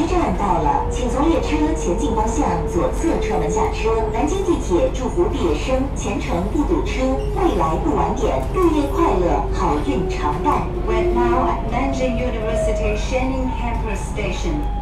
车站到了，请从列车前进方向左侧车门下车。南京地铁祝福毕业生前程不堵车，未来不晚点，毕业快乐，好运常伴。We're now at Nanjing University Shening Campus Station.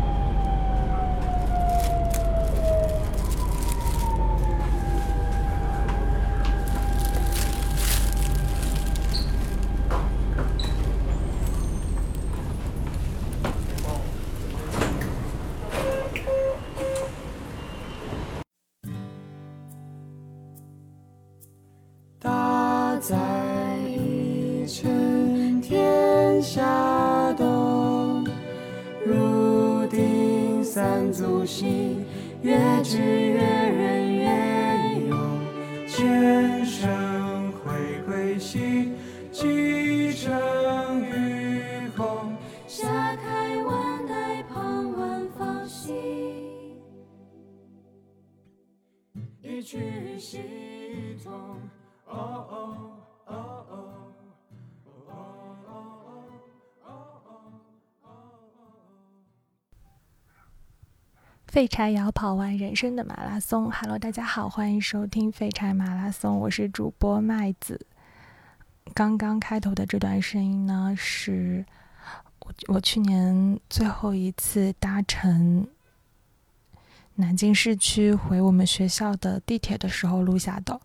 废柴要跑完人生的马拉松。Hello，大家好，欢迎收听废柴马拉松，我是主播麦子。刚刚开头的这段声音呢，是我我去年最后一次搭乘南京市区回我们学校的地铁的时候录下的。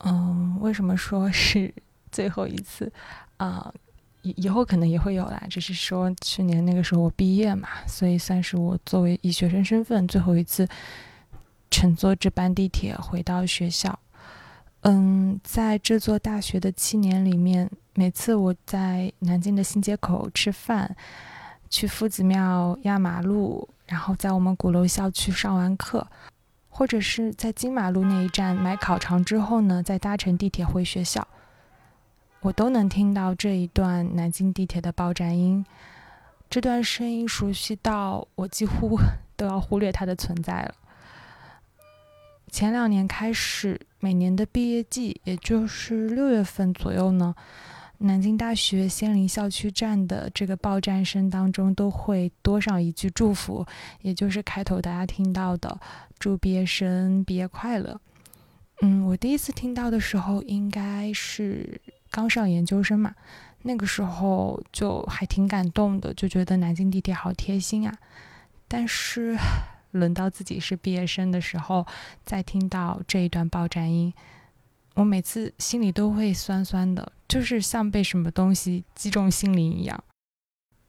嗯，为什么说是最后一次啊？以以后可能也会有啦，只是说去年那个时候我毕业嘛，所以算是我作为以学生身份最后一次乘坐这班地铁回到学校。嗯，在这座大学的七年里面，每次我在南京的新街口吃饭，去夫子庙压马路，然后在我们鼓楼校区上完课，或者是在金马路那一站买烤肠之后呢，再搭乘地铁回学校。我都能听到这一段南京地铁的报站音，这段声音熟悉到我几乎都要忽略它的存在了。前两年开始，每年的毕业季，也就是六月份左右呢，南京大学仙林校区站的这个报站声当中都会多上一句祝福，也就是开头大家听到的“祝毕业生毕业快乐”。嗯，我第一次听到的时候应该是。刚上研究生嘛，那个时候就还挺感动的，就觉得南京地铁好贴心啊。但是轮到自己是毕业生的时候，再听到这一段报站音，我每次心里都会酸酸的，就是像被什么东西击中心灵一样。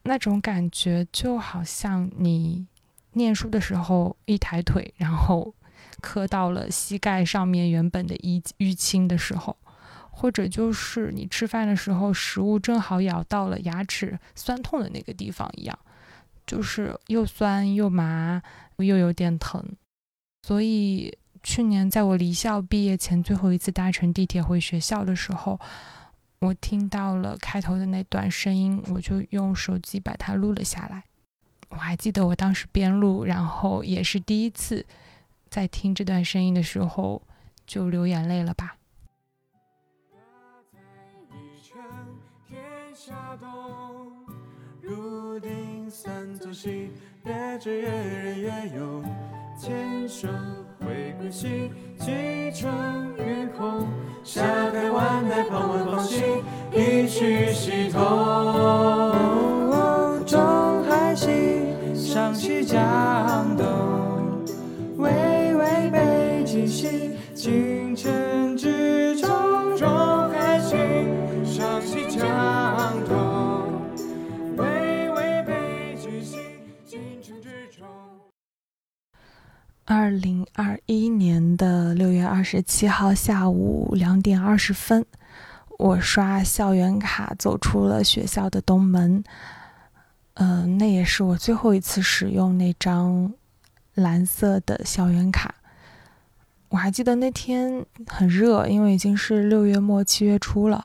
那种感觉就好像你念书的时候一抬腿，然后磕到了膝盖上面原本的淤淤青的时候。或者就是你吃饭的时候，食物正好咬到了牙齿酸痛的那个地方一样，就是又酸又麻又有点疼。所以去年在我离校毕业前最后一次搭乘地铁回学校的时候，我听到了开头的那段声音，我就用手机把它录了下来。我还记得我当时边录，然后也是第一次在听这段声音的时候就流眼泪了吧。越追越人越勇，牵手回归去，继承月空，下开万代旁晚芳心，一曲西东。中海西，上西江东，巍巍北极星，京城二零二一年的六月二十七号下午两点二十分，我刷校园卡走出了学校的东门。嗯，那也是我最后一次使用那张蓝色的校园卡。我还记得那天很热，因为已经是六月末七月初了。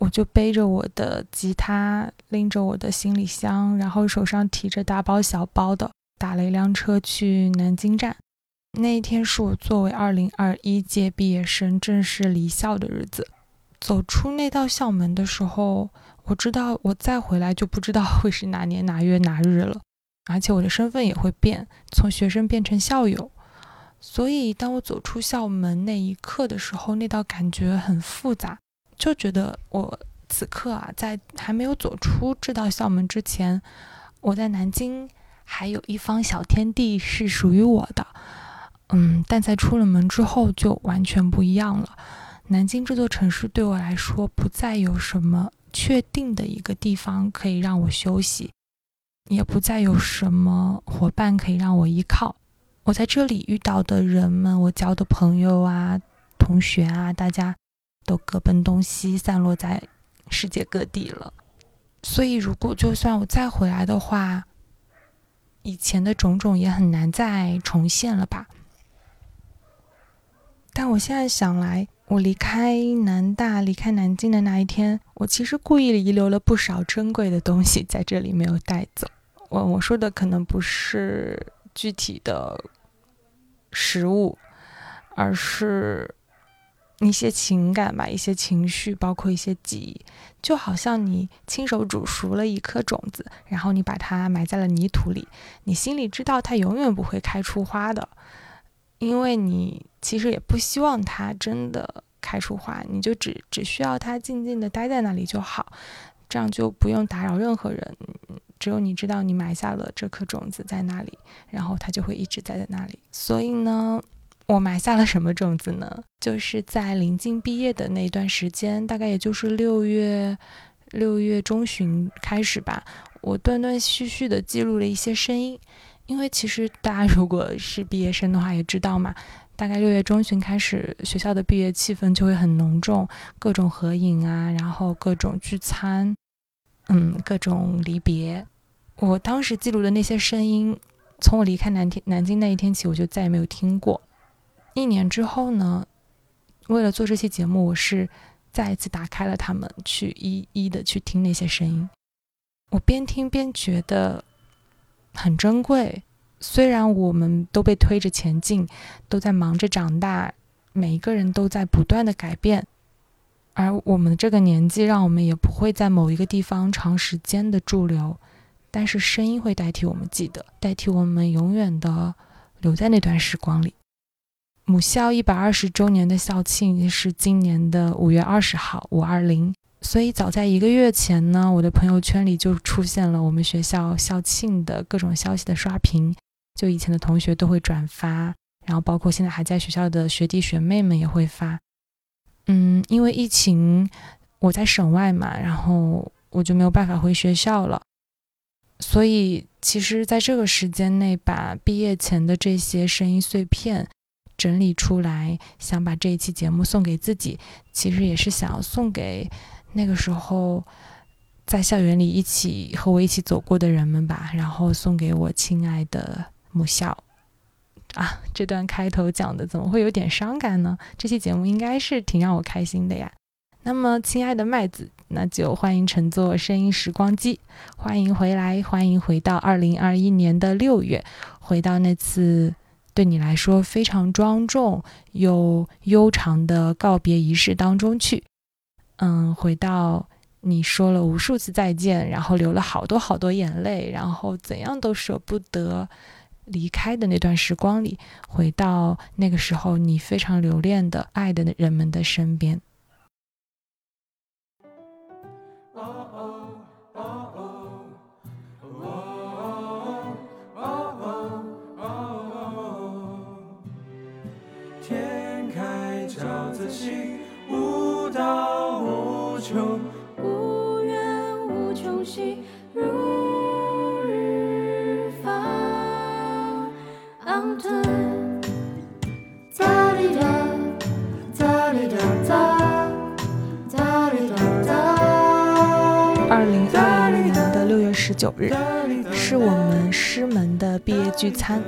我就背着我的吉他，拎着我的行李箱，然后手上提着大包小包的。打了一辆车去南京站，那一天是我作为二零二一届毕业生正式离校的日子。走出那道校门的时候，我知道我再回来就不知道会是哪年哪月哪日了。而且我的身份也会变，从学生变成校友。所以，当我走出校门那一刻的时候，那道感觉很复杂，就觉得我此刻啊，在还没有走出这道校门之前，我在南京还有一方小天地是属于我的。嗯，但在出了门之后就完全不一样了。南京这座城市对我来说，不再有什么确定的一个地方可以让我休息，也不再有什么伙伴可以让我依靠。我在这里遇到的人们，我交的朋友啊、同学啊，大家都各奔东西，散落在世界各地了。所以，如果就算我再回来的话，以前的种种也很难再重现了吧。但我现在想来，我离开南大、离开南京的那一天，我其实故意遗留了不少珍贵的东西在这里没有带走。我我说的可能不是具体的食物，而是一些情感吧，一些情绪，包括一些记忆。就好像你亲手煮熟了一颗种子，然后你把它埋在了泥土里，你心里知道它永远不会开出花的。因为你其实也不希望它真的开出花，你就只只需要它静静的待在那里就好，这样就不用打扰任何人。只有你知道你埋下了这颗种子在那里，然后它就会一直待在那里。所以呢，我埋下了什么种子呢？就是在临近毕业的那段时间，大概也就是六月六月中旬开始吧，我断断续续的记录了一些声音。因为其实大家如果是毕业生的话，也知道嘛，大概六月中旬开始，学校的毕业气氛就会很浓重，各种合影啊，然后各种聚餐，嗯，各种离别。我当时记录的那些声音，从我离开南天南京那一天起，我就再也没有听过。一年之后呢，为了做这期节目，我是再一次打开了它们，去一一的去听那些声音。我边听边觉得。很珍贵，虽然我们都被推着前进，都在忙着长大，每一个人都在不断的改变，而我们这个年纪，让我们也不会在某一个地方长时间的驻留，但是声音会代替我们记得，代替我们永远的留在那段时光里。母校一百二十周年的校庆是今年的五月二十号，五二零。所以早在一个月前呢，我的朋友圈里就出现了我们学校校庆的各种消息的刷屏，就以前的同学都会转发，然后包括现在还在学校的学弟学妹们也会发。嗯，因为疫情，我在省外嘛，然后我就没有办法回学校了，所以其实在这个时间内，把毕业前的这些声音碎片整理出来，想把这一期节目送给自己，其实也是想要送给。那个时候，在校园里一起和我一起走过的人们吧，然后送给我亲爱的母校。啊，这段开头讲的怎么会有点伤感呢？这期节目应该是挺让我开心的呀。那么，亲爱的麦子，那就欢迎乘坐声音时光机，欢迎回来，欢迎回到二零二一年的六月，回到那次对你来说非常庄重又悠长的告别仪式当中去。嗯，回到你说了无数次再见，然后流了好多好多眼泪，然后怎样都舍不得离开的那段时光里，回到那个时候你非常留恋的爱的人们的身边。无缘无穷兮，如日方。二零二零年的六月十九日，是我们师门的毕业聚餐，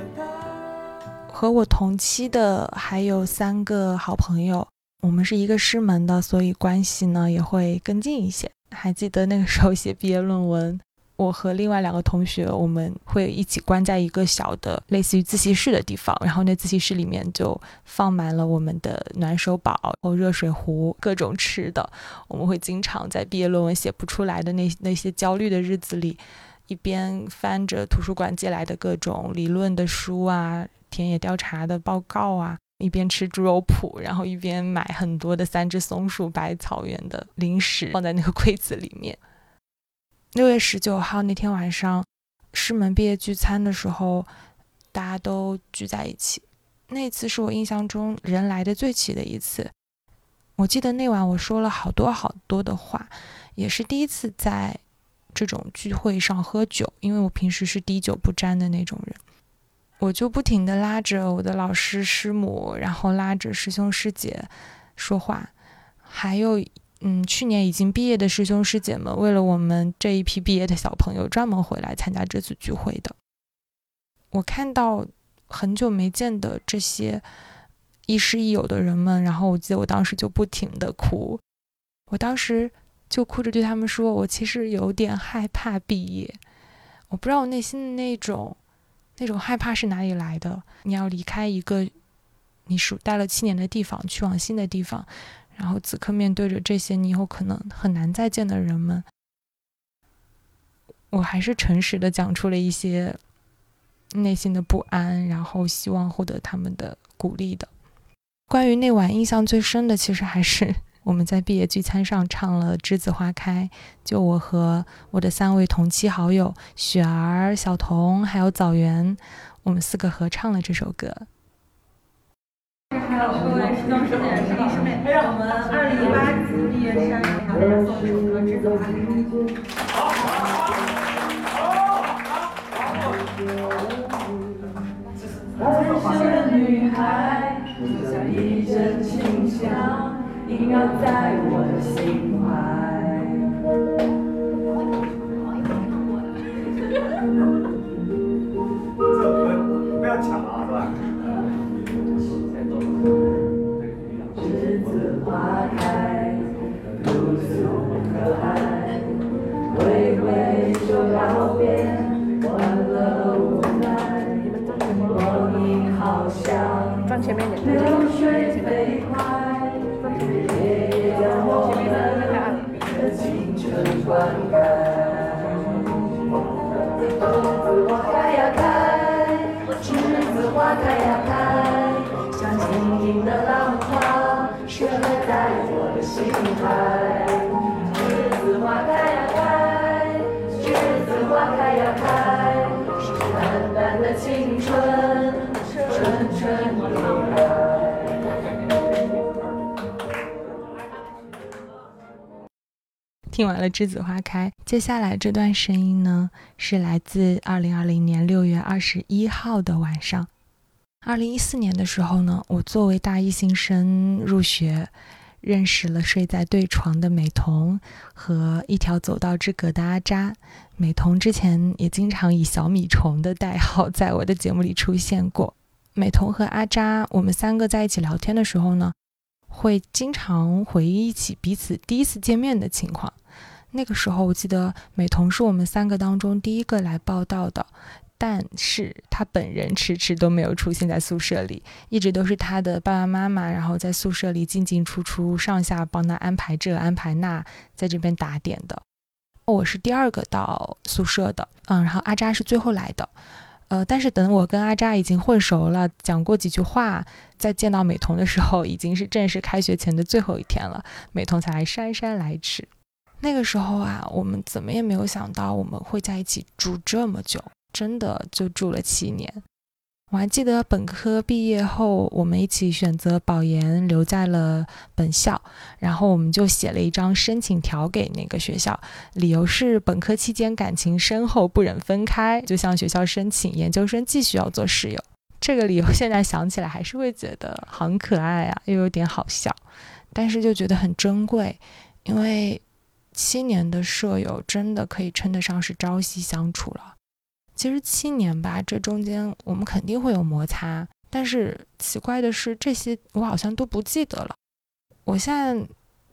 和我同期的还有三个好朋友。我们是一个师门的，所以关系呢也会更近一些。还记得那个时候写毕业论文，我和另外两个同学，我们会一起关在一个小的类似于自习室的地方，然后那自习室里面就放满了我们的暖手宝、热水壶、各种吃的。我们会经常在毕业论文写不出来的那那些焦虑的日子里，一边翻着图书馆借来的各种理论的书啊、田野调查的报告啊，一边吃猪肉脯，然后一边买很多的三只松鼠、百草园的零食放在那个柜子里面。六月十九号那天晚上，师门毕业聚餐的时候，大家都聚在一起。那次是我印象中人来的最齐的一次。我记得那晚我说了好多好多的话，也是第一次在这种聚会上喝酒，因为我平时是滴酒不沾的那种人。我就不停地拉着我的老师师母，然后拉着师兄师姐说话，还有。嗯，去年已经毕业的师兄师姐们，为了我们这一批毕业的小朋友，专门回来参加这次聚会的。我看到很久没见的这些亦师亦友的人们，然后我记得我当时就不停的哭，我当时就哭着对他们说：“我其实有点害怕毕业，我不知道我内心的那种那种害怕是哪里来的。你要离开一个你属待了七年的地方，去往新的地方。”然后此刻面对着这些你以后可能很难再见的人们，我还是诚实的讲出了一些内心的不安，然后希望获得他们的鼓励的。关于那晚印象最深的，其实还是我们在毕业聚餐上唱了《栀子花开》，就我和我的三位同期好友雪儿、小童还有枣园，我们四个合唱了这首歌。还有各位师兄师姐、师弟师妹，我们二零一八级毕业生，然后送一首歌《栀子花开》。好，好，好，好。的女孩，像一阵清香，萦绕在我的心怀。不要抢啊，是吧？花开，如此可爱，微微就告别，欢乐无奈。光阴好像流水飞快，春灌溉。栀子花开呀开，栀子花开呀听完了《栀子花开》，接下来这段声音呢，是来自二零二零年六月二十一号的晚上。二零一四年的时候呢，我作为大一新生入学，认识了睡在对床的美瞳和一条走道之隔的阿扎。美瞳之前也经常以小米虫的代号在我的节目里出现过。美瞳和阿扎，我们三个在一起聊天的时候呢，会经常回忆起彼此第一次见面的情况。那个时候，我记得美瞳是我们三个当中第一个来报道的。但是他本人迟迟都没有出现在宿舍里，一直都是他的爸爸妈妈，然后在宿舍里进进出出，上下帮他安排这安排那，在这边打点的。我是第二个到宿舍的，嗯，然后阿扎是最后来的，呃，但是等我跟阿扎已经混熟了，讲过几句话，在见到美瞳的时候，已经是正式开学前的最后一天了，美瞳才姗姗来迟。那个时候啊，我们怎么也没有想到我们会在一起住这么久。真的就住了七年。我还记得本科毕业后，我们一起选择保研，留在了本校。然后我们就写了一张申请条给那个学校，理由是本科期间感情深厚，不忍分开，就向学校申请研究生继续要做室友。这个理由现在想起来还是会觉得很可爱啊，又有点好笑，但是就觉得很珍贵，因为七年的舍友真的可以称得上是朝夕相处了。其实七年吧，这中间我们肯定会有摩擦，但是奇怪的是，这些我好像都不记得了。我现在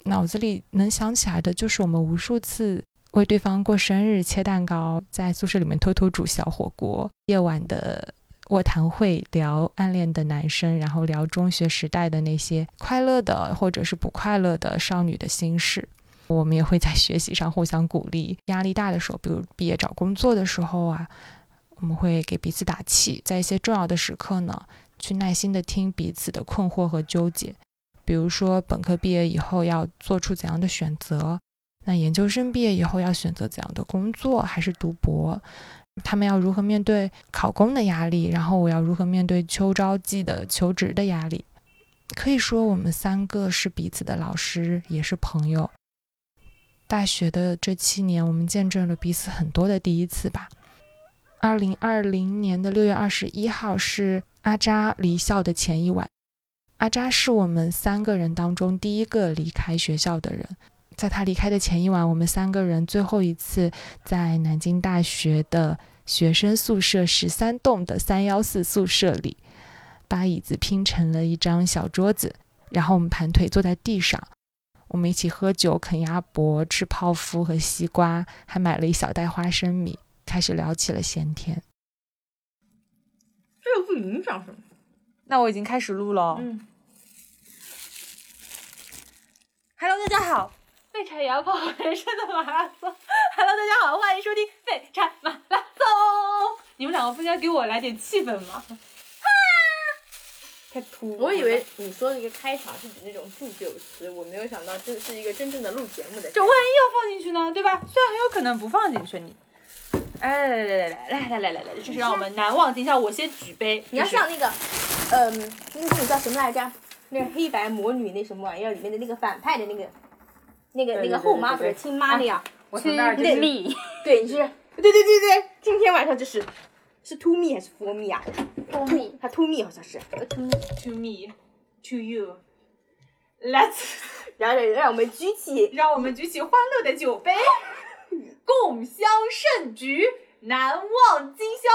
脑子里能想起来的就是我们无数次为对方过生日、切蛋糕，在宿舍里面偷偷煮小火锅，夜晚的卧谈会聊暗恋的男生，然后聊中学时代的那些快乐的或者是不快乐的少女的心事。我们也会在学习上互相鼓励。压力大的时候，比如毕业找工作的时候啊，我们会给彼此打气。在一些重要的时刻呢，去耐心的听彼此的困惑和纠结。比如说，本科毕业以后要做出怎样的选择？那研究生毕业以后要选择怎样的工作，还是读博？他们要如何面对考公的压力？然后我要如何面对秋招季的求职的压力？可以说，我们三个是彼此的老师，也是朋友。大学的这七年，我们见证了彼此很多的第一次吧。二零二零年的六月二十一号是阿扎离校的前一晚。阿扎是我们三个人当中第一个离开学校的人。在他离开的前一晚，我们三个人最后一次在南京大学的学生宿舍十三栋的三幺四宿舍里，把椅子拼成了一张小桌子，然后我们盘腿坐在地上，我们一起喝酒、啃鸭脖、吃泡芙和西瓜，还买了一小袋花生米，开始聊起了闲天。这又不影响什么。那我已经开始录了。嗯。Hello，大家好，废柴也要跑人生的马拉松。Hello，大家好，欢迎收听废柴马拉松。你们两个不应该给我来点气氛吗？哈，太突兀。我以为你说的一个开场是指那种祝酒词，我没有想到这是一个真正的录节目的。这万一要放进去呢，对吧？虽然很有可能不放进去，你。哎，来来来来来来来来来，这是让我们难忘今宵。我先举杯。你要像那个，嗯，那个叫什么来着？那个黑白魔女那什么玩意儿里面的那个反派的那个，那个那个后妈对对对或者亲妈那样。我从那儿就是，对，你是，对对对对，今天晚上就是，是 to me 还是 for me 啊？for me，它 to me 好像是，to me，to me to you。Let's 然后让我们举起让我们举起欢乐的酒杯，共襄盛举，难忘今宵。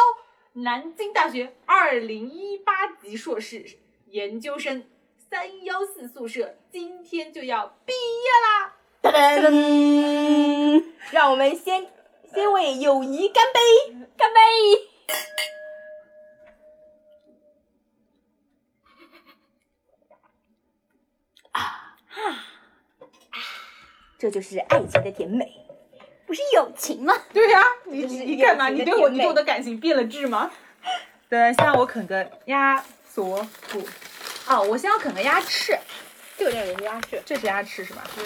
南京大学二零一八级硕士研究生三幺四宿舍今天就要毕业啦！噔噔噔，让我们先先为友谊干杯，干杯！这就是爱情的甜美，不是友情吗？对呀、你就是你你干嘛？你对我你对我的感情变了质吗？对，先让我啃个鸭锁骨。哦，我先要啃个鸭翅，这个叫人家是。这是鸭翅是吧？嗯，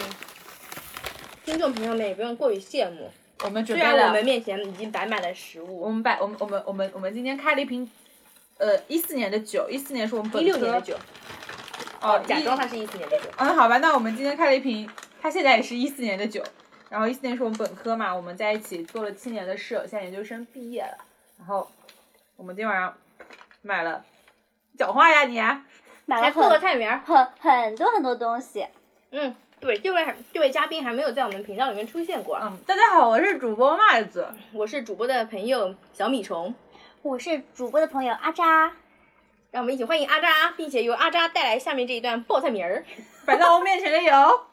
听众朋友们也不用过于羡慕，我们准备了虽然我们面前已经摆满了食物。我，们摆我们我们我们我们今天开了一瓶，呃，一四年的酒，一四年是我们本一科六年的酒，哦，假装一它是一四年的酒。嗯，好吧，那我们今天开了一瓶，它现在也是一四年的酒，然后一四年是我们本科嘛，我们在一起做了七年的室友，现在研究生毕业了，然后我们今天晚上买了，讲话呀你，买了还做个菜名儿。很很多很多东西。嗯，对，这位这位嘉宾还没有在我们频道里面出现过。嗯，大家好，我是主播麦子，我是主播的朋友小米虫，我是主播的朋友阿扎，让我们一起欢迎阿扎，并且由阿扎带来下面这一段报菜名儿。摆在我面前的有，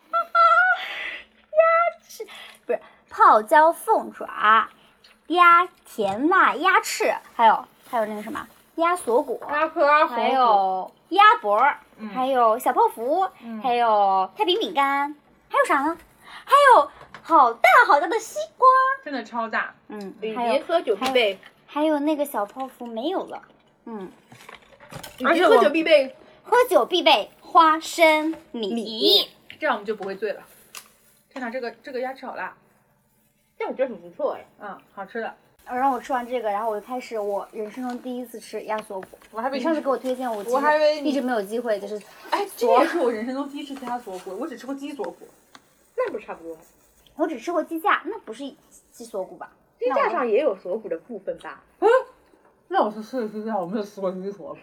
不是泡椒凤爪、鸭甜辣鸭翅，还有还有那个什么鸭锁骨，阿珂阿还有鸭脖儿，还有小泡芙，还有太平饼干，还有啥呢？还有好大好大的西瓜，真的超大，嗯以，还有喝酒必备，还有那个小泡芙没有了，嗯，而且喝酒必备。喝酒必备花生米。这样我们就不会醉了。看看，这个这个鸭翅好辣，但我觉得很不错哎。嗯，好吃的。然后我吃完这个，然后我就开始我人生中第一次吃鸭锁骨。我还以为你上次给我推荐，我我还以为你一直没有机会，就是哎，这也是我人生中第一次吃鸭锁骨，我只吃过鸡锁骨。那不是差不多吗？我只吃过鸡架，那不是鸡锁骨吧？鸡架上也有锁骨的部分吧？嗯那我是吃的鸡架，我没有吃过鸡锁骨。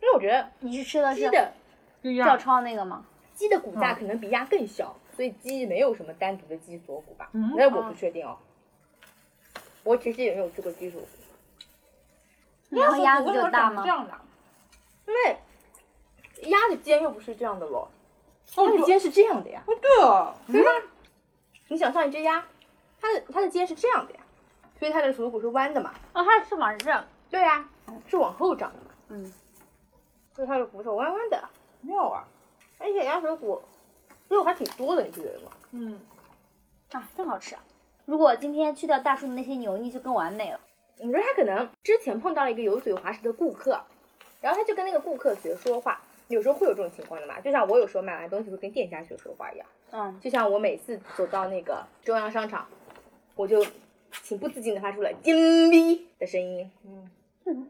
因为我觉得 你是吃的是鸡的照就鸭，抄那个吗？鸡的骨架嗯可能比鸭更小，所以鸡没有什么单独的鸡锁骨吧？嗯那我不确定哦。我其实也没有吃过鸡锁骨，然后鸭子为什么就大吗这？样的？因为鸭的肩又不是这样的咯，哦它的肩是这样的呀。对哦，对吧？你想象一只鸭，它的它的肩是这样的呀，所以它的锁骨是弯的嘛？哦，它的翅膀是这样。对呀、是往后长的嘛。嗯，所以它的骨头弯弯的，妙啊！而且鸭锁骨肉还挺多的，你不觉得吗？嗯，啊，真好吃啊！如果今天去掉大叔的那些油腻，就更完美了。你说他可能之前碰到了一个油嘴滑舌的顾客，然后他就跟那个顾客学说话，有时候会有这种情况的嘛。就像我有时候买完东西会跟店家学说话一样，嗯，就像我每次走到那个中央商场，我就情不自禁的发出了“金币”的声音。嗯，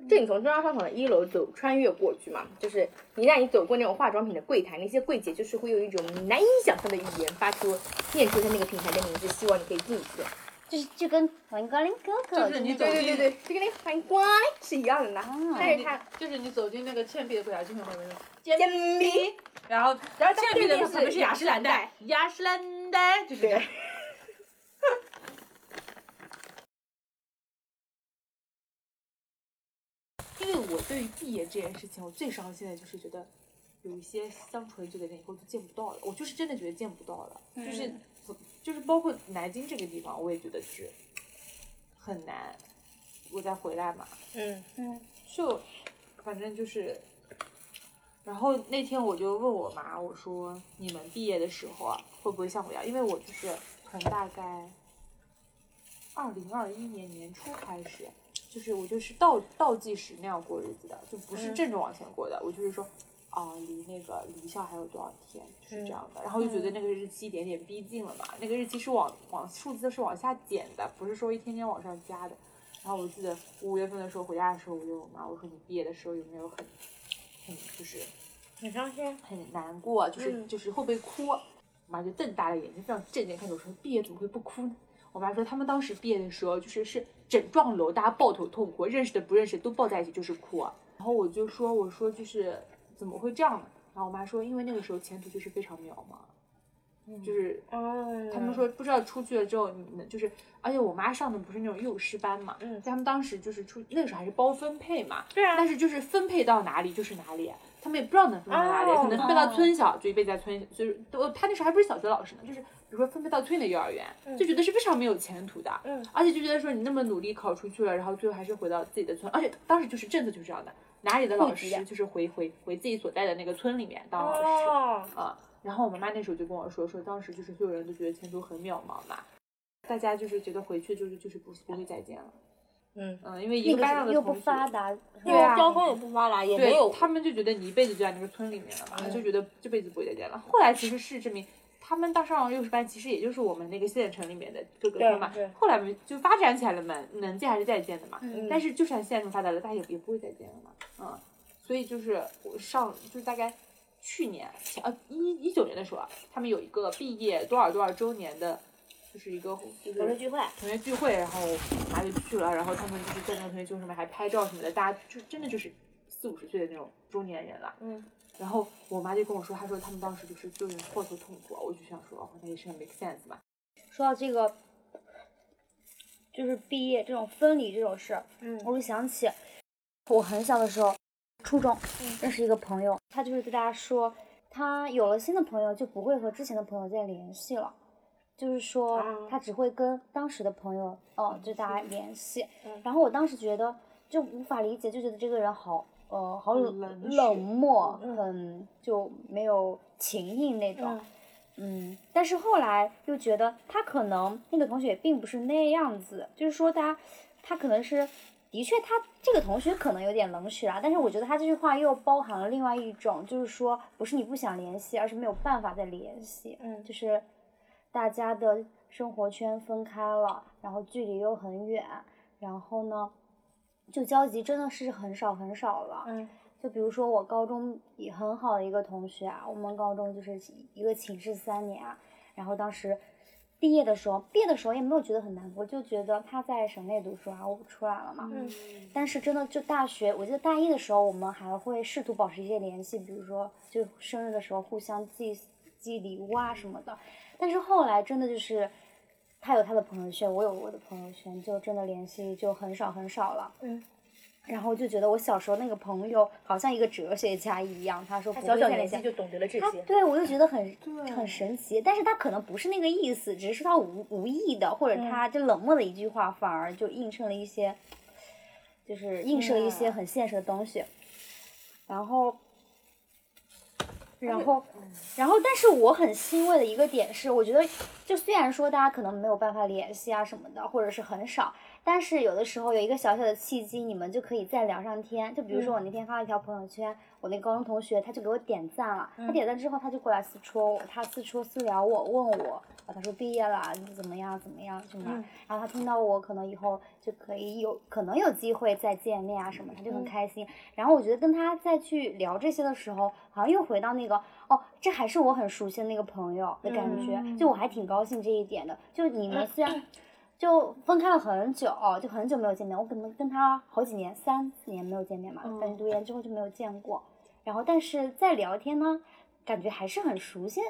就你从中央商场的一楼走穿越过去嘛，就是一旦你走过那种化妆品的柜台，那些柜姐就是会用一种难以想象的语言发出念出他那个品牌的名字，希望你可以进去。就是就跟欢迎光临可可，就是你走进对对对对，就跟那个欢迎光临是一样的呢。但是它就是你走进那个倩碧的柜台，就会有人说煎饼，然后然后倩碧的对面是旁边是雅诗兰黛，雅诗兰黛就是这样。因为我对于毕业这件事情，我最伤心的就是觉得有一些相处很久的人以后就见不到了，我就是真的觉得见不到了，就是就是包括南京这个地方，我也觉得是很难，我再回来嘛，嗯。嗯，就反正就是，然后那天我就问我妈，我说你们毕业的时候啊，会不会像我一样？因为我就是从大概二零二一年年初开始，就是我就是倒倒计时那样过日子的，就不是正着往前过的。我就是说，啊，离那个离校还有多少天，就是这样的。然后就觉得那个日期一点点逼近了嘛，那个日期是往往数字是往下减的，不是说一天天往上加的。然后我记得五月份的时候回家的时候，我就问我妈，我说你毕业的时候有没有很很就是很伤心。很难过，就是、就是会不会哭？我妈就瞪大了眼睛，非常震惊看着我说：“毕业怎么会不哭呢？”我妈说他们当时毕业的时候，就是是整幢楼大家抱头痛哭，认识的不认识都抱在一起就是哭。然后我就说：“我说就是怎么会这样呢？”然后我妈说：“因为那个时候前途就是非常渺茫。”就是嗯他们说不知道出去了之后，你们就是，而且我妈上的不是那种幼师班嘛，嗯他们当时就是出那个时候还是包分配嘛，对啊但是就是分配到哪里就是哪里，他们也不知道能分配到哪里，哦可能分配到村小就一辈子在村，就是都他那时候还不是小学老师呢，就是比如说分配到村里的幼儿园，就觉得是非常没有前途的，嗯。而且就觉得说你那么努力考出去了，然后最后还是回到自己的村，而且当时就是政策就是这样的，哪里的老师就是回回回自己所在的那个村里面当老师，哦，啊，然后我妈妈那时候就跟我说，说当时就是所有人都觉得前途很渺茫嘛，大家就是觉得回去就是就是不不会再见了，嗯嗯，因为一个班上的同学，发达，对啊交通也不发达，也没有他们就觉得你一辈子就在那个村里面了嘛，就觉得这辈子不会再见了。后来其实事实证明，他们到上幼师班，其实也就是我们那个县城里面的各个村嘛。后来就发展起来了嘛，能见还是再见的嘛。嗯但是就算县城发达了，大家也也不会再见了嘛。嗯，所以就是我上就是大概去年前呃一一九年的时候啊，他们有一个毕业多少多少周年的，就是一个就是同学聚会，同学聚会，然后我妈就去了，然后他们就是在那个同学聚会上面还拍照什么的，大家就真的就是四五十岁的那种中年人了。嗯。然后我妈就跟我说，她说他们当时就是就是抱头痛哭啊，我就想说，哦，那也是很 make sense 嘛。说到这个，就是毕业这种分离这种事，嗯我就想起我很小的时候，初中认识一个朋友，他就是对大家说，他有了新的朋友就不会和之前的朋友再联系了，就是说啊他只会跟当时的朋友，哦，就大家联系。嗯然后我当时觉得就无法理解，就觉得这个人好，呃，好冷冷漠，嗯很就没有情谊那种。嗯嗯，但是后来又觉得他可能那个同学也并不是那样子，就是说他他可能是的确他这个同学可能有点冷血啊，但是我觉得他这句话又包含了另外一种，就是说不是你不想联系，而是没有办法再联系，嗯就是大家的生活圈分开了，然后距离又很远，然后呢，就交集真的是很少很少了，嗯就比如说我高中也很好的一个同学啊，我们高中就是一个寝室三年啊，然后当时毕业的时候，毕业的时候也没有觉得很难过，就觉得他在省内读书啊，我出来了嘛。嗯但是真的就大学，我记得大一的时候，我们还会试图保持一些联系，比如说就生日的时候互相寄寄礼物啊什么的。但是后来真的就是，他有他的朋友圈，我有我的朋友圈，就真的联系就很少很少了。嗯。然后就觉得我小时候那个朋友好像一个哲学家一样，他说他不小小年会再联系纪就懂得了这他些。对我就觉得很很神奇，但是他可能不是那个意思，只是他无无意的，或者他就冷漠的一句话，反而就映衬了一些，就是映射了一些很现实的东西。然后然后，然后，但是我很欣慰的一个点是，我觉得，就虽然说大家可能没有办法联系啊什么的，或者是很少，但是有的时候有一个小小的契机，你们就可以再聊上天。就比如说我那天发了一条朋友圈，我那高中同学他就给我点赞了，他点赞之后他就过来私戳我，他私戳私聊我，问我，啊，他说毕业了，你怎么样怎么样什么，然后他听到我可能以后就可以有可能有机会再见面啊什么，他就很开心。然后我觉得跟他再去聊这些的时候，好像又回到那个哦，这还是我很熟悉的那个朋友的感觉，就我还挺高兴这一点的。就你们虽然就分开了很久，就很久没有见面，我可能跟他好几年，三四年没有见面嘛，感觉读研之后就没有见过。然后但是在聊天呢，感觉还是很熟悉，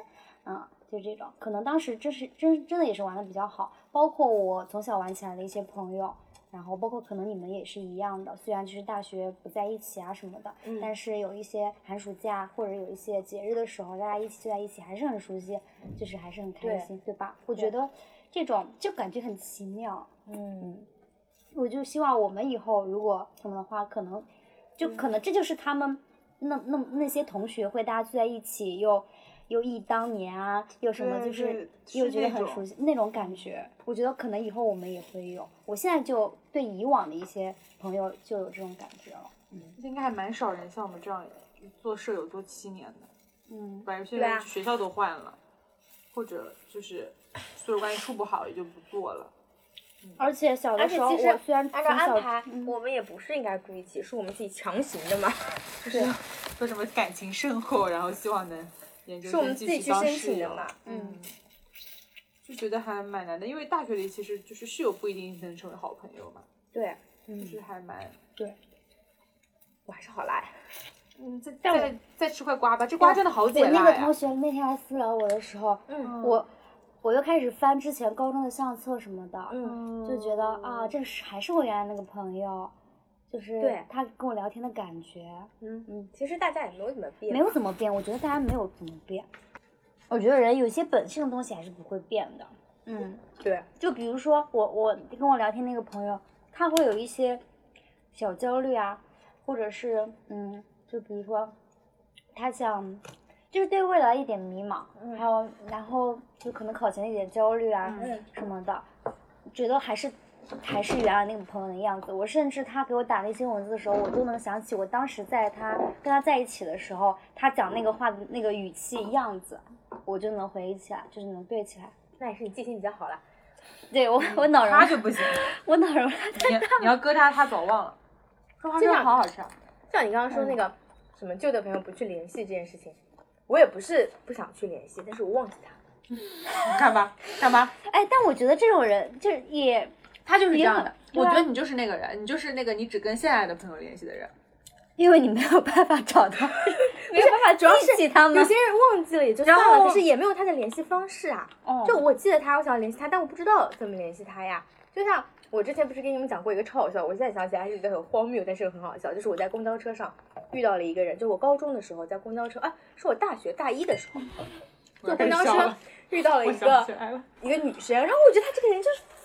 嗯，就这种。可能当时真是真真的也是玩的比较好，包括我从小玩起来的一些朋友。然后包括可能你们也是一样的，虽然就是大学不在一起啊什么的，但是有一些寒暑假或者有一些节日的时候，大家一起聚在一起还是很熟悉，就是还是很开心，对吧？我觉得这种就感觉很奇妙，嗯，我就希望我们以后如果什么的话，可能就可能这就是他们那那那些同学会大家聚在一起又。又忆当年啊，又什么就是又觉得很熟悉那种感觉，我觉得可能以后我们也会有。我现在就对以往的一些朋友就有这种感觉了。嗯，应该还蛮少人像我们这样做舍友做七年的。嗯，反正现在学校都换了，或者就是宿舍关系处不好也就不做了。而且小的时候，我虽然按照安排，我们也不是应该住一起，是我们自己强行的嘛。就 是说什么感情深厚，然后希望能。是我们自己去申请的嘛？嗯，就觉得还蛮难的，因为大学里其实就是室友不一定能成为好朋友嘛。对，就是还蛮对。我还是好辣呀。嗯，再再再吃块瓜吧，这瓜真的好解辣呀。我那个同学那天来私聊我的时候，嗯，我我又开始翻之前高中的相册什么的，嗯，就觉得啊，这是还是我原来那个朋友。就是他跟我聊天的感觉，嗯。嗯，其实大家也没有怎么变，没有怎么变，我觉得大家没有怎么变。我觉得人有些本性的东西还是不会变的，嗯，对。就比如说我我跟我聊天那个朋友，他会有一些小焦虑啊，或者是嗯，就比如说他想就是对未来一点迷茫，还有然后就可能考前一点焦虑啊什么的，觉得还是。还是原来那个朋友的样子，我甚至他给我打那些文字的时候，我都能想起我当时在他跟他在一起的时候，他讲那个话的那个语气样子，我就能回忆起来，就是能对起来。那也是你记性比较好了。对我，我脑容他就不行，我脑容你你要搁他，他早忘了。说话真的好好笑。像你刚刚说那个什么旧的朋友不去联系这件事情，我也不是不想去联系，但是我忘记他。看吧，看吧？哎，但我觉得这种人就也。他就是这样的，我觉得你就是那个人，你就是那个你只跟现在的朋友联系的人，因为你没有办法找到，没有办法，主要是他有些人忘记了也就算了，可是也没有他的联系方式啊。哦，就我记得他，我想联系他，但我不知道怎么联系他呀。就像我之前不是跟你们讲过一个超好笑，我现在想起来还是觉得很荒谬，但是又很好笑，就是我在公交车上遇到了一个人，就我高中的时候在公交车，啊，是我大学大一的时候 坐公交车遇到了一个一个女生，然后我觉得他这个人就是非。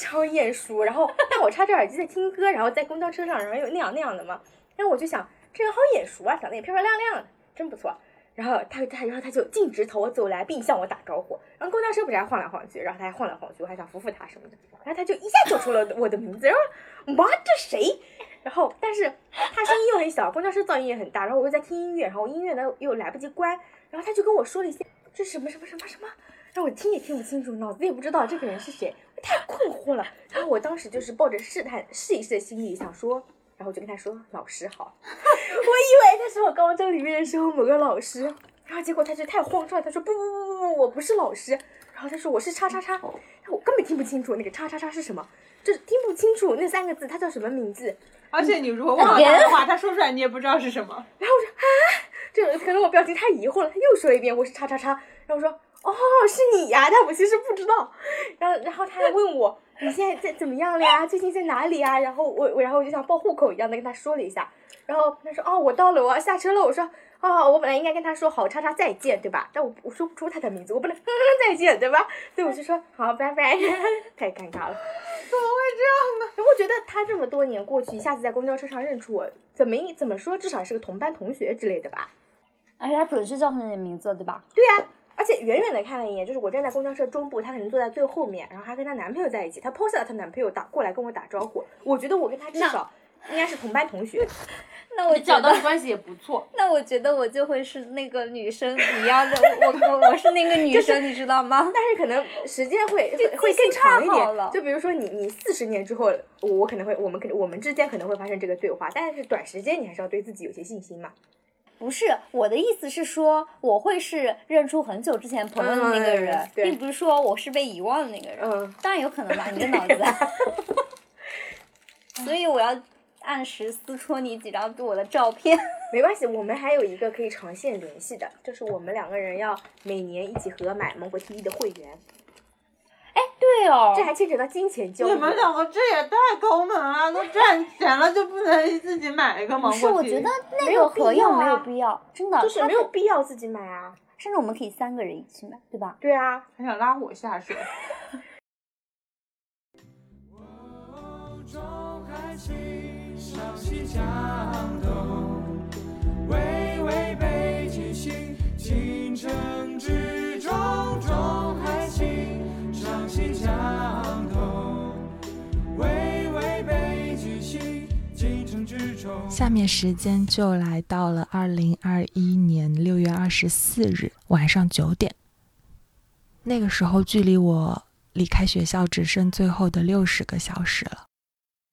超眼熟，然后但我插着耳机在听歌，然后在公交车上，然后又那样那样的嘛，然后我就想这人好眼熟啊，长得也漂漂亮亮的，真不错。然后他他然后他就径直朝我走来，并向我打招呼。然后公交车不是还晃来晃去，然后他还晃来晃去，我还想扶扶他什么的。然后他就一下叫出了我的名字，然后妈这谁？然后但是他声音又很小，公交车噪音也很大，然后我又在听音乐，然后音乐呢又来不及关，然后他就跟我说了一些这什么什么什么什么，让我听也听不清楚，脑子也不知道这个人是谁。太困惑了，然后我当时就是抱着试探试一试的心理想说，然后我就跟他说老师好，我以为他是我高中里面的时候某个老师，然后结果他就太慌张了，他说不不不不不，我不是老师，然后他说我是叉叉叉，我根本听不清楚那个叉叉叉是什么，就是听不清楚那三个字他叫什么名字，而且你如果忘了他的话，他说出来你也不知道是什么，然后我说啊，这可能我表情太疑惑了，他又说一遍我是叉叉叉，然后我说。哦，是你呀！但我其实不知道。然后，然后他还问我你现在在怎么样了呀？最近在哪里呀？然后我我然后我就像报户口一样的跟他说了一下。然后他说哦，我到了，我要下车了。我说哦，我本来应该跟他说好叉叉再见，对吧？但我我说不出他的名字，我不能再见，对吧？所以我就说好拜拜。太尴尬了，怎么会这样呢？我觉得他这么多年过去，一下子在公交车上认出我，怎么怎么说，至少是个同班同学之类的吧。而且他准是叫上你的名字，对吧？对呀、而且远远的看了一眼，就是我站在公交车中部，她可能坐在最后面，然后还跟她男朋友在一起，她抛下了她男朋友打过来跟我打招呼，我觉得我跟她至少应该是同班同学。那我觉找到的，关系也不错。那我觉得我就会是那个女生一样的，我我我是那个女生，你知道吗？但是可能时间会会更长一点，就比如说你你四十年之后，我我可能会我们可能我们之间可能会发生这个对话，但是短时间你还是要对自己有些信心嘛。不是，我的意思是说，我会是认出很久之前朋友的那个人，嗯并不是说我是被遗忘的那个人。嗯，当然有可能吧，你的 脑子。所以我要按时撕戳你几张我的照片。没关系，我们还有一个可以长线联系的，就是我们两个人要每年一起合买芒果 TV 的会员，对哦，这还牵扯到金钱交易。你们两个这也太抠门了，都赚钱了就不能自己买一个芒不是，我觉得那个合用没有必要啊必要，真的，就是没有必要自己买啊。甚至我们可以三个人一起买，对吧？对啊，还想拉我下水。下面时间就来到了二零二一年六月二十四日晚上九点。那个时候，距离我离开学校只剩最后的六十个小时了。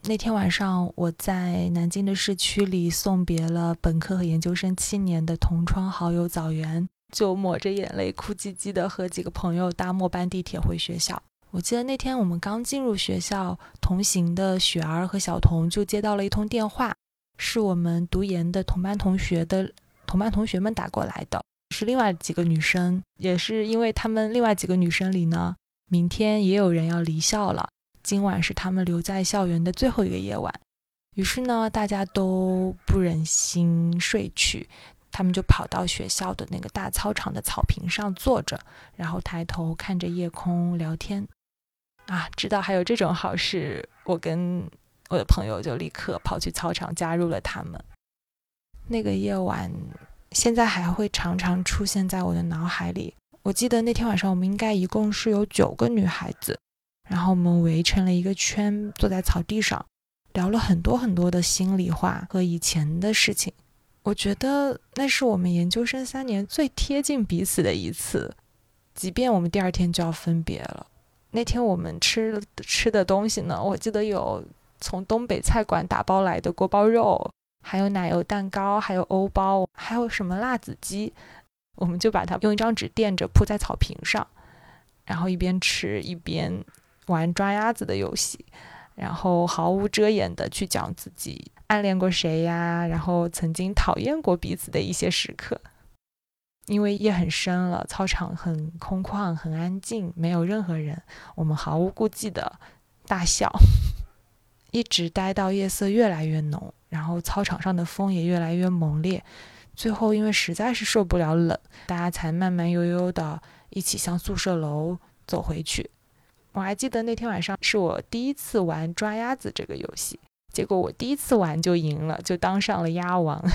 那天晚上，我在南京的市区里送别了本科和研究生七年的同窗好友枣园，就抹着眼泪、哭唧唧的和几个朋友搭末班地铁回学校。我记得那天我们刚进入学校，同行的雪儿和小童就接到了一通电话，是我们读研的同班同学的同班同学们打过来的，是另外几个女生，也是因为她们另外几个女生里呢，明天也有人要离校了，今晚是他们留在校园的最后一个夜晚，于是呢，大家都不忍心睡去。他们就跑到学校的那个大操场的草坪上坐着，然后抬头看着夜空聊天。啊，知道还有这种好事，我跟我的朋友就立刻跑去操场加入了他们。那个夜晚，现在还会常常出现在我的脑海里。我记得那天晚上，我们应该一共是有九个女孩子，然后我们围成了一个圈，坐在草地上，聊了很多很多的心里话和以前的事情。我觉得那是我们研究生三年最贴近彼此的一次，即便我们第二天就要分别了。那天我们吃吃的东西呢，我记得有从东北菜馆打包来的锅包肉，还有奶油蛋糕，还有欧包，还有什么辣子鸡。我们就把它用一张纸垫着铺在草坪上，然后一边吃一边玩抓鸭子的游戏，然后毫无遮掩的去讲自己暗恋过谁呀，然后曾经讨厌过彼此的一些时刻。因为夜很深了，操场很空旷、很安静，没有任何人，我们毫无顾忌的大笑，一直待到夜色越来越浓，然后操场上的风也越来越猛烈。最后，因为实在是受不了冷，大家才慢慢悠悠的一起向宿舍楼走回去。我还记得那天晚上是我第一次玩抓鸭子这个游戏，结果我第一次玩就赢了，就当上了鸭王。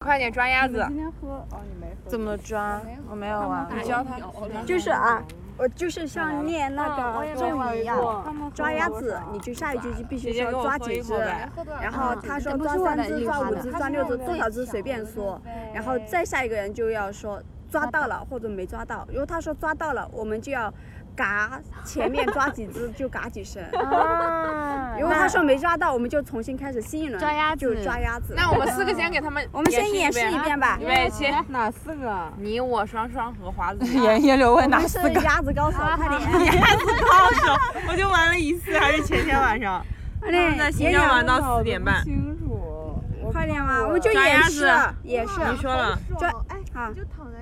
快点抓鸭子！今天喝哦，你没喝？怎么抓？我没有啊，你教他。就是啊，我就是像念那个咒语一样，抓鸭子，你就下一句就必须说抓几只，然后他说抓三只、抓五只、抓六只，多少只随便说，然后再下一个人就要说抓到了或者没抓到，如果他说抓到了，我们就要。嘎前面抓几只就嘎几声，如果他说没抓到，我们就重新开始新一轮，抓鸭子就抓鸭子。那我们四个先给他们，我们先演示一遍吧。预备起，哪四个？你我双双和华子。严严刘问哪四个？鸭子高手，快点！鸭子高手，我就玩了一次，还是前天晚上。快点！在新疆玩到四点半。清楚。快点嘛，我们就演示，演示。你说了。抓，好。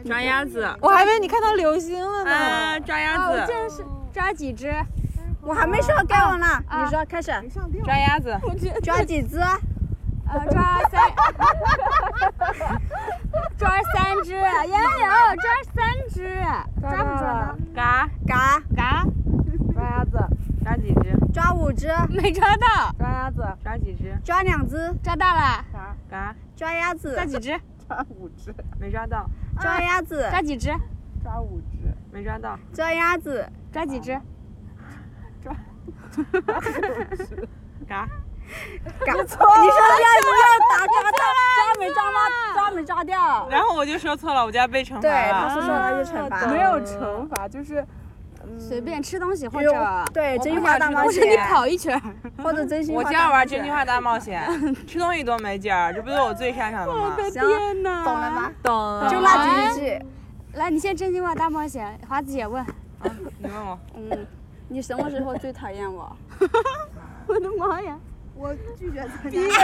抓鸭子，我还以为你看到流星了呢。啊，抓鸭子，这是抓几只？我还没说该我呢，你说开始。抓鸭子，抓几只？呃，抓三，抓三只，杨柳抓三只，抓不抓？嘎嘎嘎，抓鸭子，抓几只？抓五只，没抓到。抓鸭子，抓几只？抓两只，抓到了。嘎嘎，抓鸭子，抓几只？抓五只，没抓到，抓鸭子，抓几只？抓五只，没抓到，抓鸭子，抓几只？抓 嘎，嘎，你说要不要打抓到？抓没抓吗？抓没抓掉？然后我就说错了，我就要被惩罚对，了。他说错了就惩罚，没有惩罚，就是随便吃东西或者对真心话大冒想吃东西或者你，跑一圈。或者真心话我就要玩真心话大冒险，吃东西多没劲儿，这不是我最擅长的吗？行，天哪！懂了吗？懂了就那几句。来，你先真心话大冒险，华子姐问。你问我，嗯，你什么时候最讨厌我？我的妈呀！我拒绝参你为啥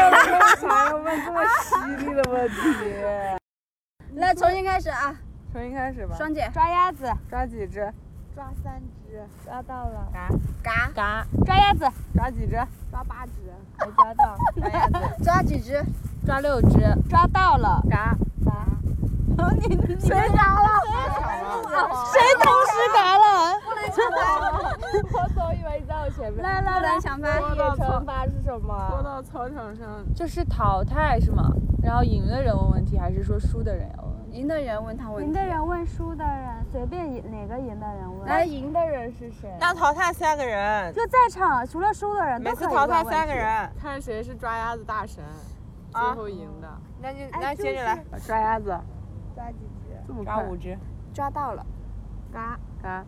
要问这么犀利的问题？来，重新开始啊！重新开始吧。双姐抓鸭子，抓几只？抓三只，抓到了。嘎嘎嘎，抓鸭子，抓几只？抓八只，没抓到。抓鸭子，抓几只？抓六只。抓到了。嘎嘎。你你谁嘎了？谁同时嘎了？不能抢罚。我总以为你在我前面。来来不能抢罚。惩罚是什么？拖到操场上，就是淘汰是吗？然后赢的人问问题，还是说输的人要问？赢的人问他问题。赢的人问输的人，随便赢哪个赢的人问。来，赢的人是谁？那淘汰三个人，就在场除了输的人都每可以次淘汰。三个人，看谁是抓鸭子大神，最啊后赢的。那就哎那接着来，抓鸭子，抓几只？这么快？抓五只，抓到了。嘎嘎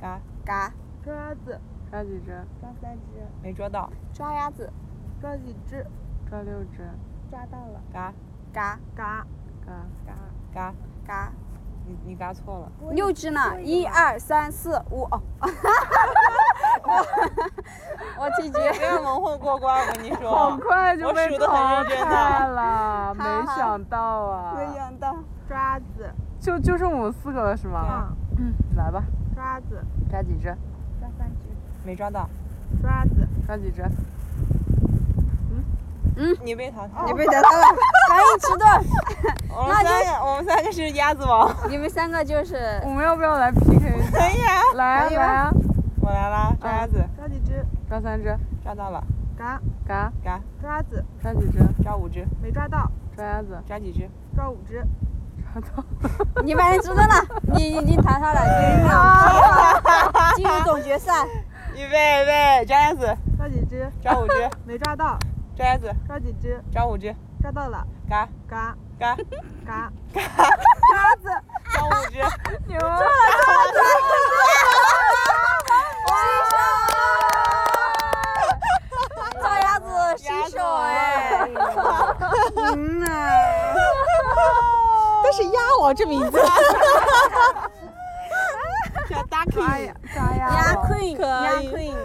嘎嘎。抓鸭子，抓几只？抓三只。没抓到，抓鸭子。抓几只？抓六只。抓到了。嘎嘎嘎嘎嘎嘎，嘎。你你嘎错了，六只呢？一二三四五哦。我拒绝。不要蒙混过关，我跟你说，好快就被淘汰。了，没想到啊！没想到。抓子，就就剩我们四个了是吗？嗯，来吧。抓子，抓几只？抓三只。没抓到，抓子，抓几只？你被淘汰，你被淘汰了，反应迟钝。我们三个，我们三个是鸭子王。你们三个就是。我们要不要来 PK？可以啊，来啊来啊！我来啦，抓鸭子，抓几只？抓三只。抓到了，嘎嘎嘎，抓子，抓几只？抓五只，没抓到。抓鸭子，抓几只？抓五只。抓到。你反应迟钝了，你已经淘汰了，你了，进入总决赛。预备备，抓鸭子，抓几只？抓五只，没抓到。抓鸭子，抓几只？抓五只，抓到了。嘎。嘎。嘎。嘎。嘎，鸭子，抓五只，牛！抓了，抓了，抓鸭子。新手哎，嗯呐。但是鸭王这名字，叫大 king，抓鸭。queen，鸭 queen，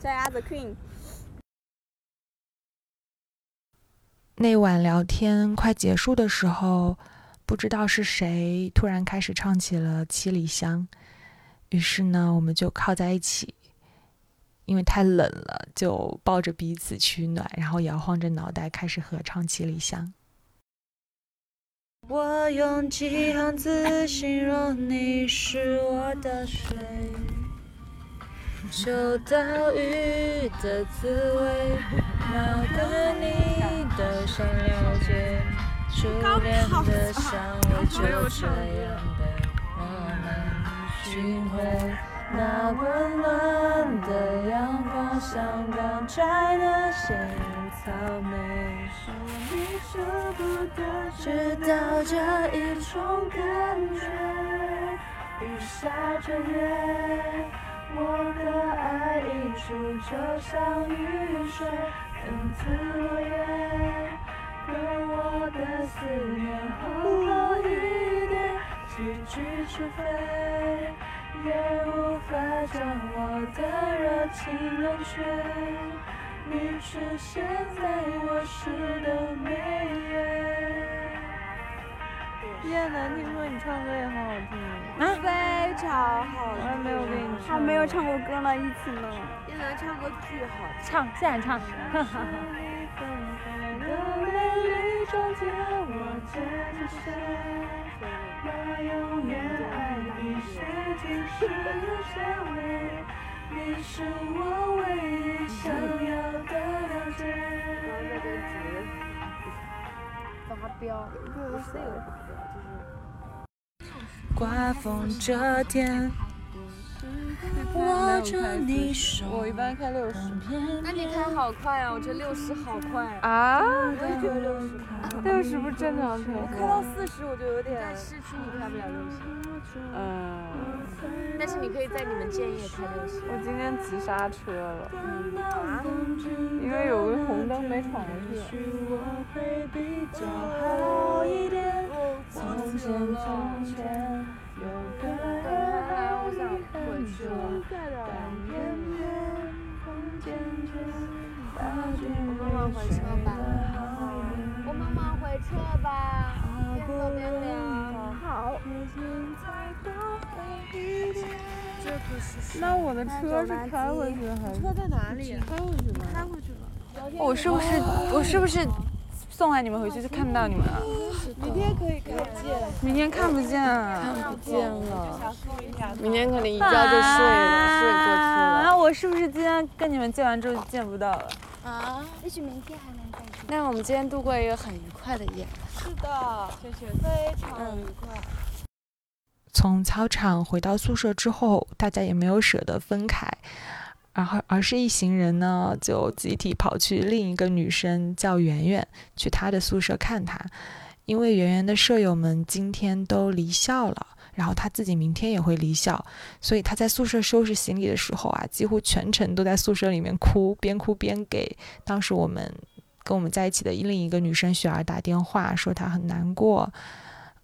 抓鸭子。Queen。那晚聊天快结束的时候，不知道是谁突然开始唱起了《七里香》，于是呢，我们就靠在一起，因为太冷了，就抱着彼此取暖，然后摇晃着脑袋开始合唱《七里香》。我用几行字形容你是我的水，秋刀鱼的滋味，脑袋你都想了解，初恋的香味就这样被我们寻回。那温暖的阳光像刚摘的鲜草莓，说你舍不得，知道这一种感觉。雨下着夜，我的爱溢出就像雨水，等次落叶，可我的思念厚厚一叠，几句是非。也无法将我的热情冷却，你出现在我诗的每页。叶楠听说你唱歌也很好听，啊，非常好我还没有给你唱。他没有唱过歌呢，一起呢。叶楠唱歌巨好听。唱，现在唱。哈哈哈。你是我唯一想要的了解。标，不是那个刮风这天，握着你手，我一般开六十。那你开好快啊！我这六十好快啊！我也觉得六十快。六十不是正常开？我开到四十我就有点。在市区你开不了六十。嗯。但是你可以在你们建业开六十。我今天急刹车了。啊？因为有个红灯没闯过去。从前从前有个我想回去了。我慢慢回车吧。我慢慢回车吧。边走边聊。好。那我的车是开回去还是？车在哪里？开回去吗？开回去了。我是不是我是不是送完你们回去就看不到你们了？明天可以看见。明天看不见啊！看不见了。明天可能一觉就睡了，睡过去了。啊，我是不是今天跟你们见完之后就见不到了？啊？也许明天还能再见。那我们今天度过一个很愉快的夜。是的，非常愉快。从操场回到宿舍之后，大家也没有舍得分开，然后而是一行人呢就集体跑去另一个女生叫圆圆，去她的宿舍看她，因为圆圆的舍友们今天都离校了，然后她自己明天也会离校，所以她在宿舍收拾行李的时候啊，几乎全程都在宿舍里面哭，边哭边给当时我们跟我们在一起的另一个女生雪儿打电话，说她很难过，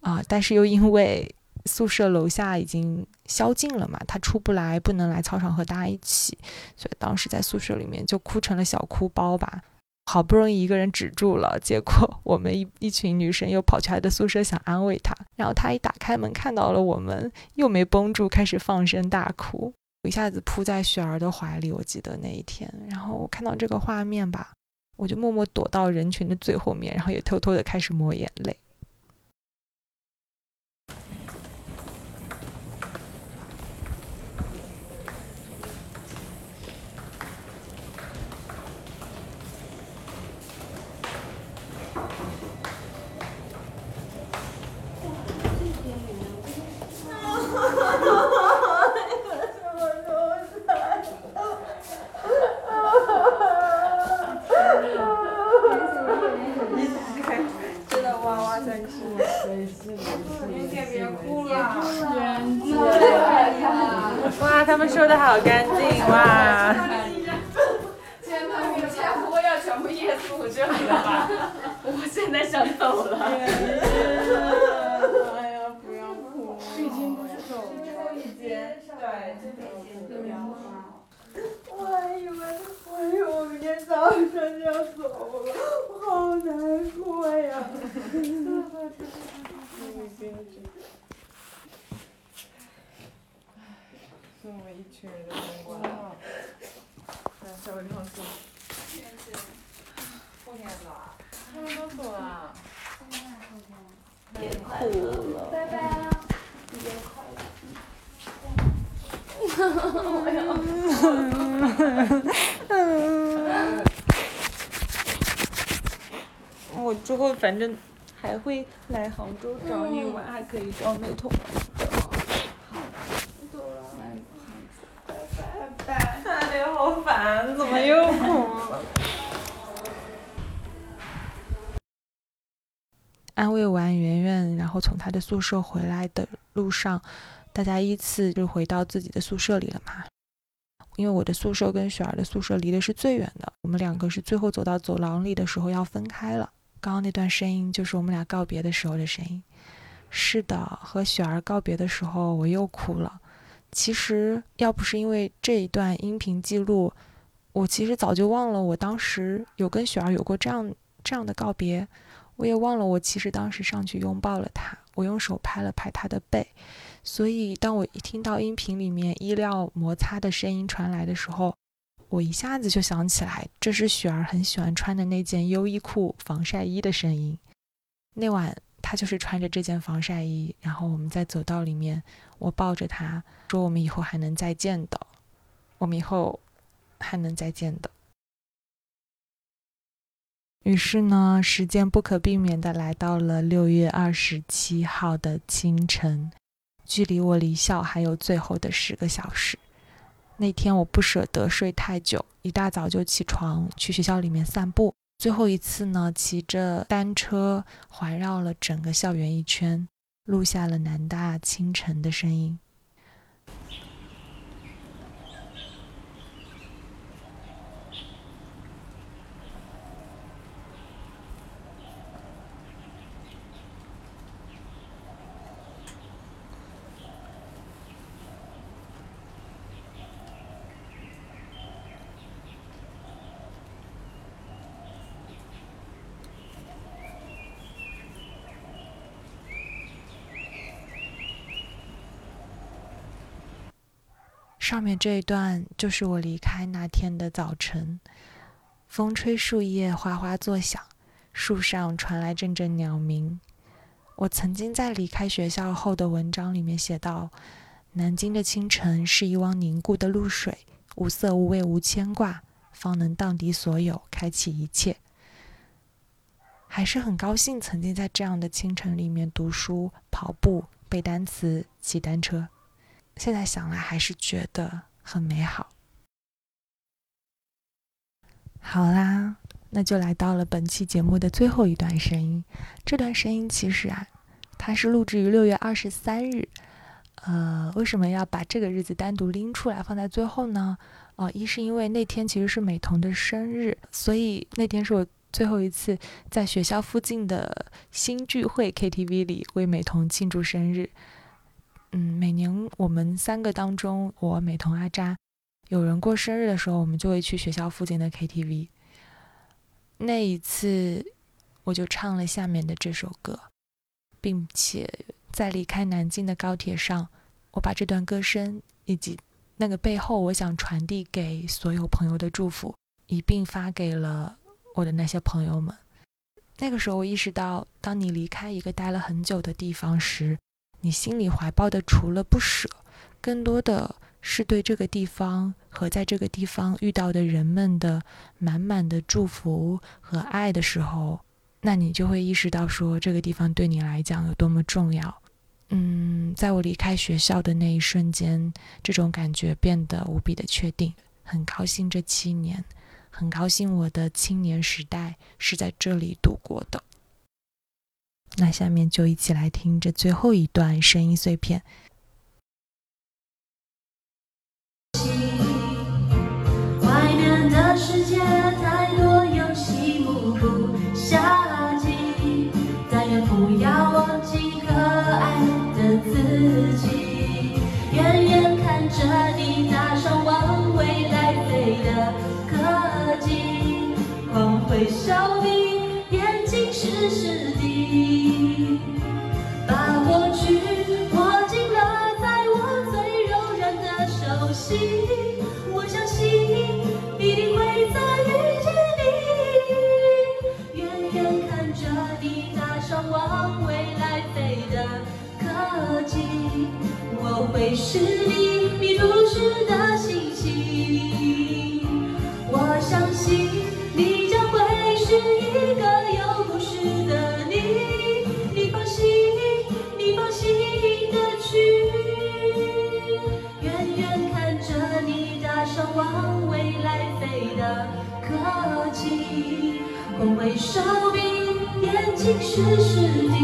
啊，但是又因为。宿舍楼下已经宵禁了嘛，他出不来，不能来操场和大家一起，所以当时在宿舍里面就哭成了小哭包吧。好不容易一个人止住了，结果我们一一群女生又跑去他的宿舍想安慰他，然后他一打开门看到了我们，又没绷住，开始放声大哭，一下子扑在雪儿的怀里。我记得那一天，然后我看到这个画面吧，我就默默躲到人群的最后面，然后也偷偷的开始抹眼泪。的好干净哇！天呐，我前夫要全部夜宿这里了吧？我现在想走了。哎呀，不要哭。已经不是走最后一间，对，最后一间就凉了。我还以为，我以为我明天早上就要走了，我好难过呀。是我们一群人的灯光。来，找个地方坐。后天走啊？他们都走了。别哭了。拜拜啊！新年快乐。我之后反正还会来杭州找你玩，还可以找美瞳。他的宿舍回来的路上，大家依次就回到自己的宿舍里了嘛。因为我的宿舍跟雪儿的宿舍离的是最远的，我们两个是最后走到走廊里的时候要分开了。刚刚那段声音就是我们俩告别的时候的声音。是的，和雪儿告别的时候我又哭了。其实要不是因为这一段音频记录，我其实早就忘了我当时有跟雪儿有过这样这样的告别。我也忘了，我其实当时上去拥抱了她，我用手拍了拍他的背。所以，当我一听到音频里面衣料摩擦的声音传来的时候，我一下子就想起来，这是雪儿很喜欢穿的那件优衣库防晒衣的声音。那晚，她就是穿着这件防晒衣，然后我们在走道里面，我抱着她说：“我们以后还能再见的，我们以后还能再见的。”于是呢，时间不可避免的来到了六月二十七号的清晨，距离我离校还有最后的十个小时。那天我不舍得睡太久，一大早就起床去学校里面散步。最后一次呢，骑着单车环绕了整个校园一圈，录下了南大清晨的声音。上面这一段就是我离开那天的早晨，风吹树叶哗哗作响，树上传来阵阵鸟鸣。我曾经在离开学校后的文章里面写到：南京的清晨是一汪凝固的露水，无色无味无牵挂，方能荡涤所有，开启一切。还是很高兴曾经在这样的清晨里面读书、跑步、背单词、骑单车。现在想来还是觉得很美好。好啦，那就来到了本期节目的最后一段声音。这段声音其实啊，它是录制于六月二十三日。呃，为什么要把这个日子单独拎出来放在最后呢？哦，一是因为那天其实是美瞳的生日，所以那天是我最后一次在学校附近的新聚会 KTV 里为美瞳庆祝生日。嗯，每年我们三个当中，我美瞳阿扎，有人过生日的时候，我们就会去学校附近的 KTV。那一次，我就唱了下面的这首歌，并且在离开南京的高铁上，我把这段歌声以及那个背后我想传递给所有朋友的祝福一并发给了我的那些朋友们。那个时候，我意识到，当你离开一个待了很久的地方时，你心里怀抱的除了不舍，更多的是对这个地方和在这个地方遇到的人们的满满的祝福和爱的时候，那你就会意识到说这个地方对你来讲有多么重要。嗯，在我离开学校的那一瞬间，这种感觉变得无比的确定。很高兴这七年，很高兴我的青年时代是在这里度过的。那下面就一起来听这最后一段声音碎片。外面的世界太多游戏目不暇接，但愿不要忘记可爱的自己。远远看着你搭上往未来飞的科技，光辉笑比眼睛湿湿的，是你迷路时的星星。我相信你将会是一个有故事的你，你放心，你放心的去。远远看着你搭上往未来飞的科技，光辉手臂，眼睛湿湿的，